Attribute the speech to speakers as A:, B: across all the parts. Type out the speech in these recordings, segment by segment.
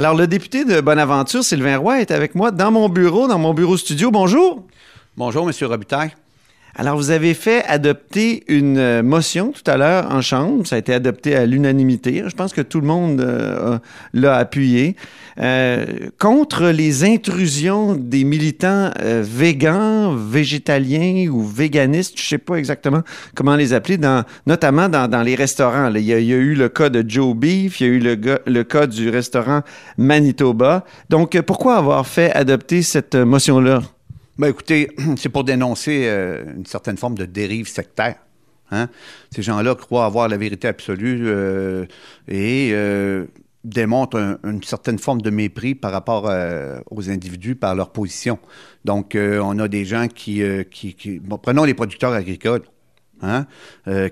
A: Alors, le député de Bonaventure, Sylvain Roy, est avec moi dans mon bureau, dans mon bureau studio. Bonjour.
B: Bonjour, M. Robitaille.
A: Alors, vous avez fait adopter une euh, motion tout à l'heure en Chambre. Ça a été adopté à l'unanimité. Je pense que tout le monde euh, l'a appuyé. Euh, contre les intrusions des militants euh, végans, végétaliens ou véganistes, je ne sais pas exactement comment les appeler, dans, notamment dans, dans les restaurants. Il y, a, il, y a, eu le cas de Joe Beef, il y a eu le, le cas du restaurant Manitoba. Donc, pourquoi avoir fait adopter cette motion-là?
B: Ben écoutez, c'est pour dénoncer euh, une certaine forme de dérive sectaire. Hein? Ces gens-là croient avoir la vérité absolue euh, et euh, démontrent un, une certaine forme de mépris par rapport aux individus, par leur position. Donc, on a des gens qui... prenons les producteurs agricoles. Hein,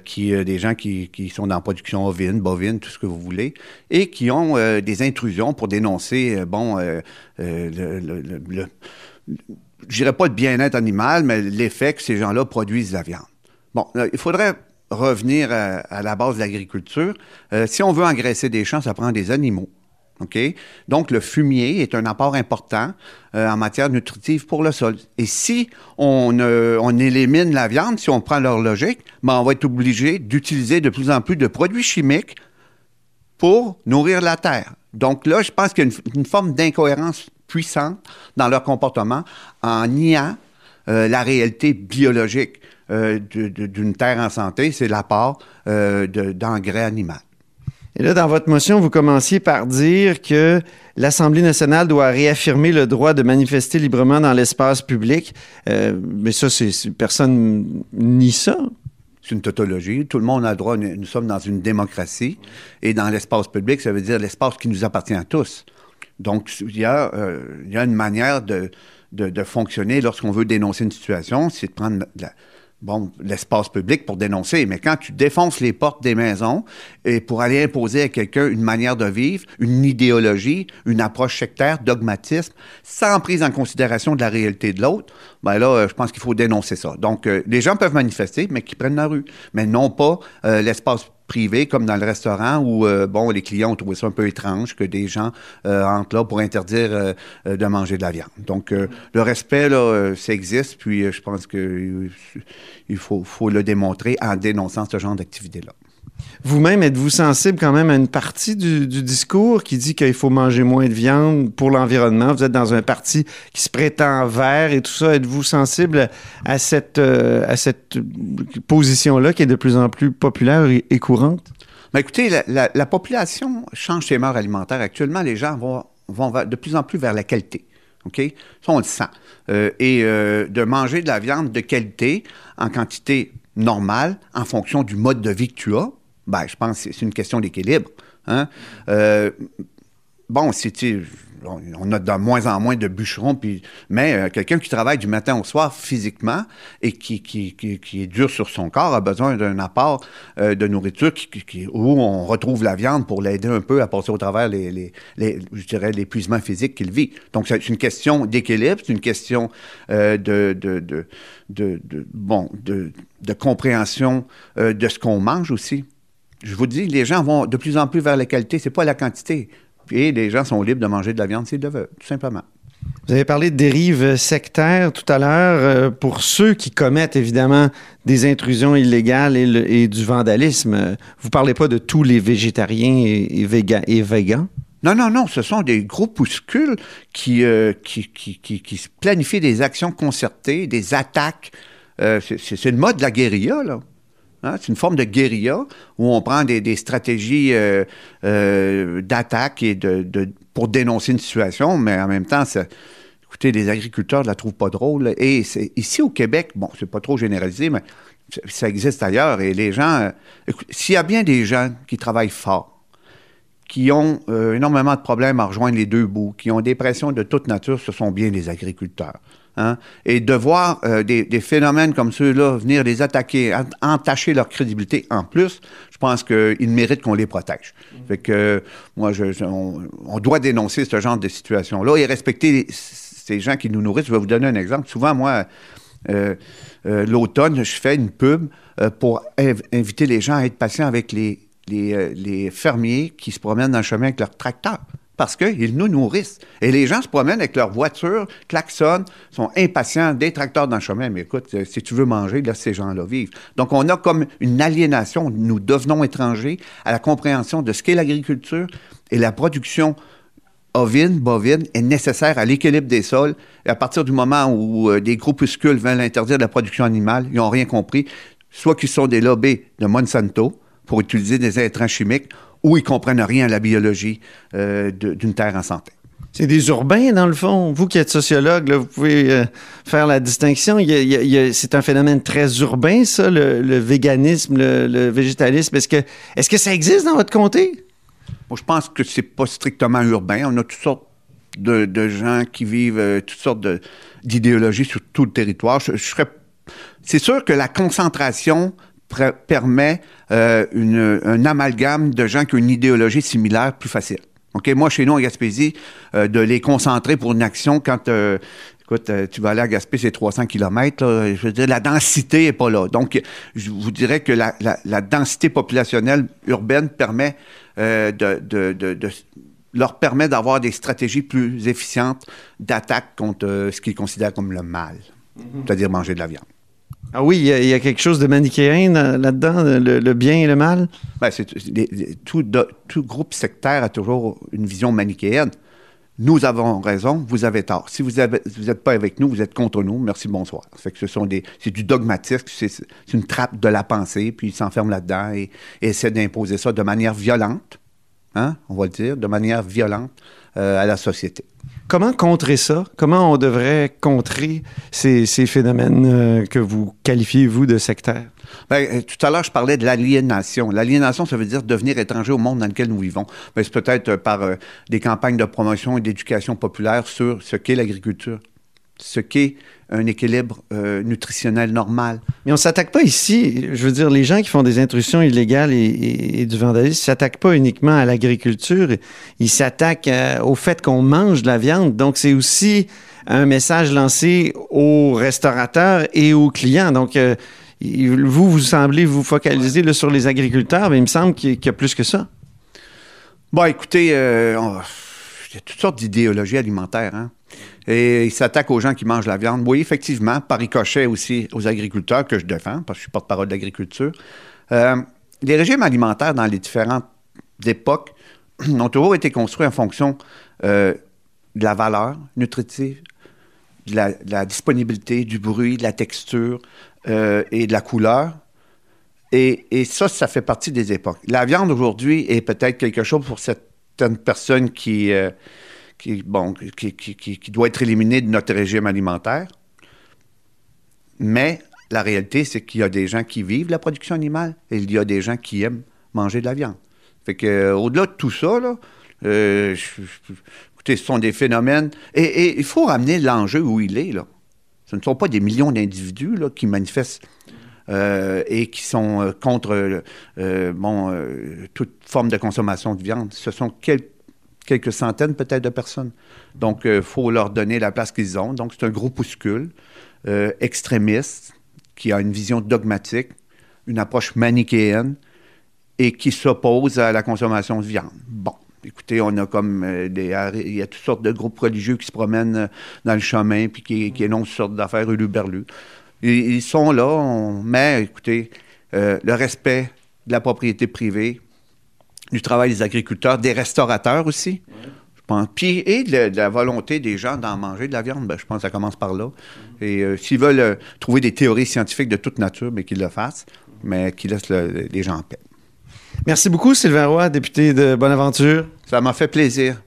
B: qui, des gens qui, sont dans la production ovine, bovine, tout ce que vous voulez, et qui ont des intrusions pour dénoncer, bon, le je dirais pas de bien-être animal, mais l'effet que ces gens-là produisent de la viande. Bon, il faudrait revenir à, la base de l'agriculture. Euh, si on veut engraisser des champs, ça prend des animaux. OK? Donc, le fumier est un apport important euh, en matière nutritive pour le sol. Et si on, euh, on élimine la viande, si on prend leur logique, ben, on va être obligé d'utiliser de plus en plus de produits chimiques pour nourrir la terre. Donc là, je pense qu'il y a une forme d'incohérence puissante dans leur comportement en niant euh, la réalité biologique euh, d'une terre en santé, c'est l'apport euh, d'engrais animaux.
A: Et là, dans votre motion, vous commenciez par dire que l'Assemblée nationale doit réaffirmer le droit de manifester librement dans l'espace public. Euh, mais ça, c'est personne nie ça.
B: C'est une tautologie. Tout le monde a le droit. Nous sommes dans une démocratie. Et dans l'espace public, ça veut dire l'espace qui nous appartient à tous. Donc, il y a, euh, il y a une manière de, fonctionner lorsqu'on veut dénoncer une situation, c'est de prendre bon, l'espace public pour dénoncer, mais quand tu défonces les portes des maisons et pour aller imposer à quelqu'un une manière de vivre, une idéologie, une approche sectaire, dogmatisme, sans prise en considération de la réalité de l'autre, ben là, je pense qu'il faut dénoncer ça. Donc, euh, les gens peuvent manifester, mais qu'ils prennent la rue, mais non pas euh, l'espace privé comme dans le restaurant où euh, bon les clients ont trouvé ça un peu étrange que des gens euh, entrent là pour interdire euh, de manger de la viande. Donc le respect là ça existe puis je pense que il faut, faut le démontrer en dénonçant ce genre d'activité là.
A: Vous-même, êtes-vous sensible quand même à une partie du, discours qui dit qu'il faut manger moins de viande pour l'environnement? Vous êtes dans un parti qui se prétend vert et tout ça. Êtes-vous sensible à cette, euh, cette position-là qui est de plus en plus populaire et, courante?
B: Écoutez, la, population change ses mœurs alimentaires. Actuellement, les gens vont, vont de plus en plus vers la qualité. OK? Ça, on le sent. Euh, et euh, de manger de la viande de qualité en quantité normale en fonction du mode de vie que tu as, ben, je pense que c'est une question d'équilibre. Hein? Euh, bon, c'est on a de moins en moins de bûcherons, puis, mais euh, quelqu'un qui travaille du matin au soir physiquement et qui, qui, qui, est dur sur son corps a besoin d'un apport euh, de nourriture où on retrouve la viande pour l'aider un peu à passer au travers les, je dirais, l'épuisement physique qu'il vit. Donc, c'est une question d'équilibre, c'est une question de, de, de, bon, de, de compréhension de ce qu'on mange aussi. Je vous dis, les gens vont de plus en plus vers la qualité, c'est pas la quantité. Et les gens sont libres de manger de la viande s'ils le veulent, tout simplement.
A: Vous avez parlé de dérives sectaires tout à l'heure. Euh, pour ceux qui commettent évidemment des intrusions illégales et, le, et du vandalisme, euh, vous ne parlez pas de tous les végétariens et, et, véga, et végans?
B: Non, non, non, ce sont des groupuscules qui, euh, qui, qui, qui, qui planifient des actions concertées, des attaques. Euh, c'est le mode de la guérilla, là. Hein? C'est une forme de guérilla où on prend des, stratégies euh, euh, d'attaque et de, pour dénoncer une situation, mais en même temps, écoutez, les agriculteurs ne la trouvent pas drôle. Et ici au Québec, bon, c'est pas trop généralisé, mais ça existe ailleurs. Et les gens, euh, s'il y a bien des gens qui travaillent fort, qui ont énormément de problèmes à rejoindre les deux bouts, qui ont des pressions de toute nature, ce sont bien les agriculteurs. Hein? Et de voir euh, des, phénomènes comme ceux-là venir les attaquer, entacher leur crédibilité en plus, je pense qu'ils méritent qu'on les protège. Fait que moi, on, doit dénoncer ce genre de situation-là et respecter ces gens qui nous nourrissent. Je vais vous donner un exemple. Souvent, moi, euh, euh, l'automne, je fais une pub pour inv inviter les gens à être patients avec les, les, les fermiers qui se promènent dans le chemin avec leur tracteur parce qu'ils nous nourrissent. Et les gens se promènent avec leur voiture, klaxonnent, sont impatients, des tracteurs dans le chemin. Mais écoute, euh, si tu veux manger, laisse ces gens-là vivre. Donc, on a comme une aliénation. Nous devenons étrangers à la compréhension de ce qu'est l'agriculture et la production ovine, bovine est nécessaire à l'équilibre des sols. Et à partir du moment où euh, des groupuscules veulent interdire la production animale, ils n'ont rien compris. Soit qu'ils sont des lobbies de Monsanto pour utiliser des intrants chimiques, ou ils comprennent rien à la biologie euh, d'une terre en santé.
A: C'est des urbains, dans le fond. Vous qui êtes sociologue, vous pouvez euh, faire la distinction. c'est un phénomène très urbain, ça, le, véganisme, le, végétalisme. Est-ce que, est que ça existe dans votre comté?
B: je pense que c'est pas strictement urbain. On a toutes sortes de, gens qui vivent euh, toutes sortes d'idéologies sur tout le territoire. c'est sûr que la concentration permet euh, un amalgame de gens qui ont une idéologie similaire plus facile. OK? Moi, chez nous, en Gaspésie, euh, de les concentrer pour une action quand euh, écoute, tu vas aller à Gaspé, c'est 300 km, je veux dire, la densité n'est pas là. Donc, je vous dirais que la, densité populationnelle urbaine permet de, leur permet d'avoir des stratégies plus efficientes d'attaque contre ce qu'ils considèrent comme le mal, mm-hmm. c'est-à-dire manger de la viande.
A: Ah oui, il y, a, quelque chose de manichéen là-dedans, le, bien et le mal?
B: Ben, tout, groupe sectaire a toujours une vision manichéenne. Nous avons raison, vous avez tort. Si vous n'êtes pas avec nous, vous êtes contre nous. Merci, bonsoir. C'est du dogmatisme, c'est, une trappe de la pensée, puis ils s'enferment là-dedans et, et essaient d'imposer ça de manière violente, hein, on va le dire, de manière violente euh, à la société.
A: Comment contrer ça? Comment on devrait contrer ces, phénomènes euh, que vous qualifiez, vous, de sectaires?
B: Bien, euh, tout à l'heure, je parlais de l'aliénation. L'aliénation, ça veut dire devenir étranger au monde dans lequel nous vivons. Ben, c'est peut-être par euh, des campagnes de promotion et d'éducation populaire sur ce qu'est l'agriculture, ce qu'est un équilibre euh, nutritionnel normal.
A: Mais on ne s'attaque pas ici. Je veux dire, les gens qui font des intrusions illégales et, du vandalisme ne s'attaquent pas uniquement à l'agriculture. Ils s'attaquent euh, au fait qu'on mange de la viande. Donc, c'est aussi un message lancé aux restaurateurs et aux clients. Donc, euh, vous, vous semblez vous focaliser sur les agriculteurs, mais il me semble qu'il y, a plus que ça.
B: Bon, écoutez, il y a toutes sortes d'idéologies alimentaires. Hein? Et il s'attaque aux gens qui mangent la viande. Oui, effectivement, par ricochet aussi aux agriculteurs que je défends, parce que je suis porte-parole de l'agriculture. Euh, les régimes alimentaires dans les différentes époques ont toujours été construits en fonction euh, de la valeur nutritive, de la, disponibilité, du bruit, de la texture euh, et de la couleur. Et, et, ça, ça fait partie des époques. La viande aujourd'hui est peut-être quelque chose pour certaines personnes qui qui, bon, qui, doit être éliminé de notre régime alimentaire. Mais la réalité, c'est qu'il y a des gens qui vivent la production animale et il y a des gens qui aiment manger de la viande. Fait que, euh, au-delà de tout ça, là, euh, écoutez, ce sont des phénomènes. Et, il faut ramener l'enjeu où il est. Là. Ce ne sont pas des millions d'individus là, qui manifestent euh, et qui sont contre bon, toute forme de consommation de viande. Ce sont quelques quelques centaines peut-être de personnes. Donc, il euh, faut leur donner la place qu'ils ont. Donc, c'est un groupuscule euh, extrémiste qui a une vision dogmatique, une approche manichéenne et qui s'oppose à la consommation de viande. Bon. Écoutez, on a comme euh, des. Il y a toutes sortes de groupes religieux qui se promènent dans le chemin puis qui, qui énoncent toutes sortes d'affaires uluberlues. Ils, ils sont là, mais écoutez, le respect de la propriété privée, du travail des agriculteurs, des restaurateurs aussi. Je pense. Puis, et de, la volonté des gens d'en manger de la viande, ben, je pense que ça commence par là. Et euh, s'ils veulent euh, trouver des théories scientifiques de toute nature, mais ben, qu'ils le fassent, mais qu'ils laissent les gens en paix.
A: Merci beaucoup, Sylvain Roy, député de Bonaventure.
B: Ça m'a fait plaisir.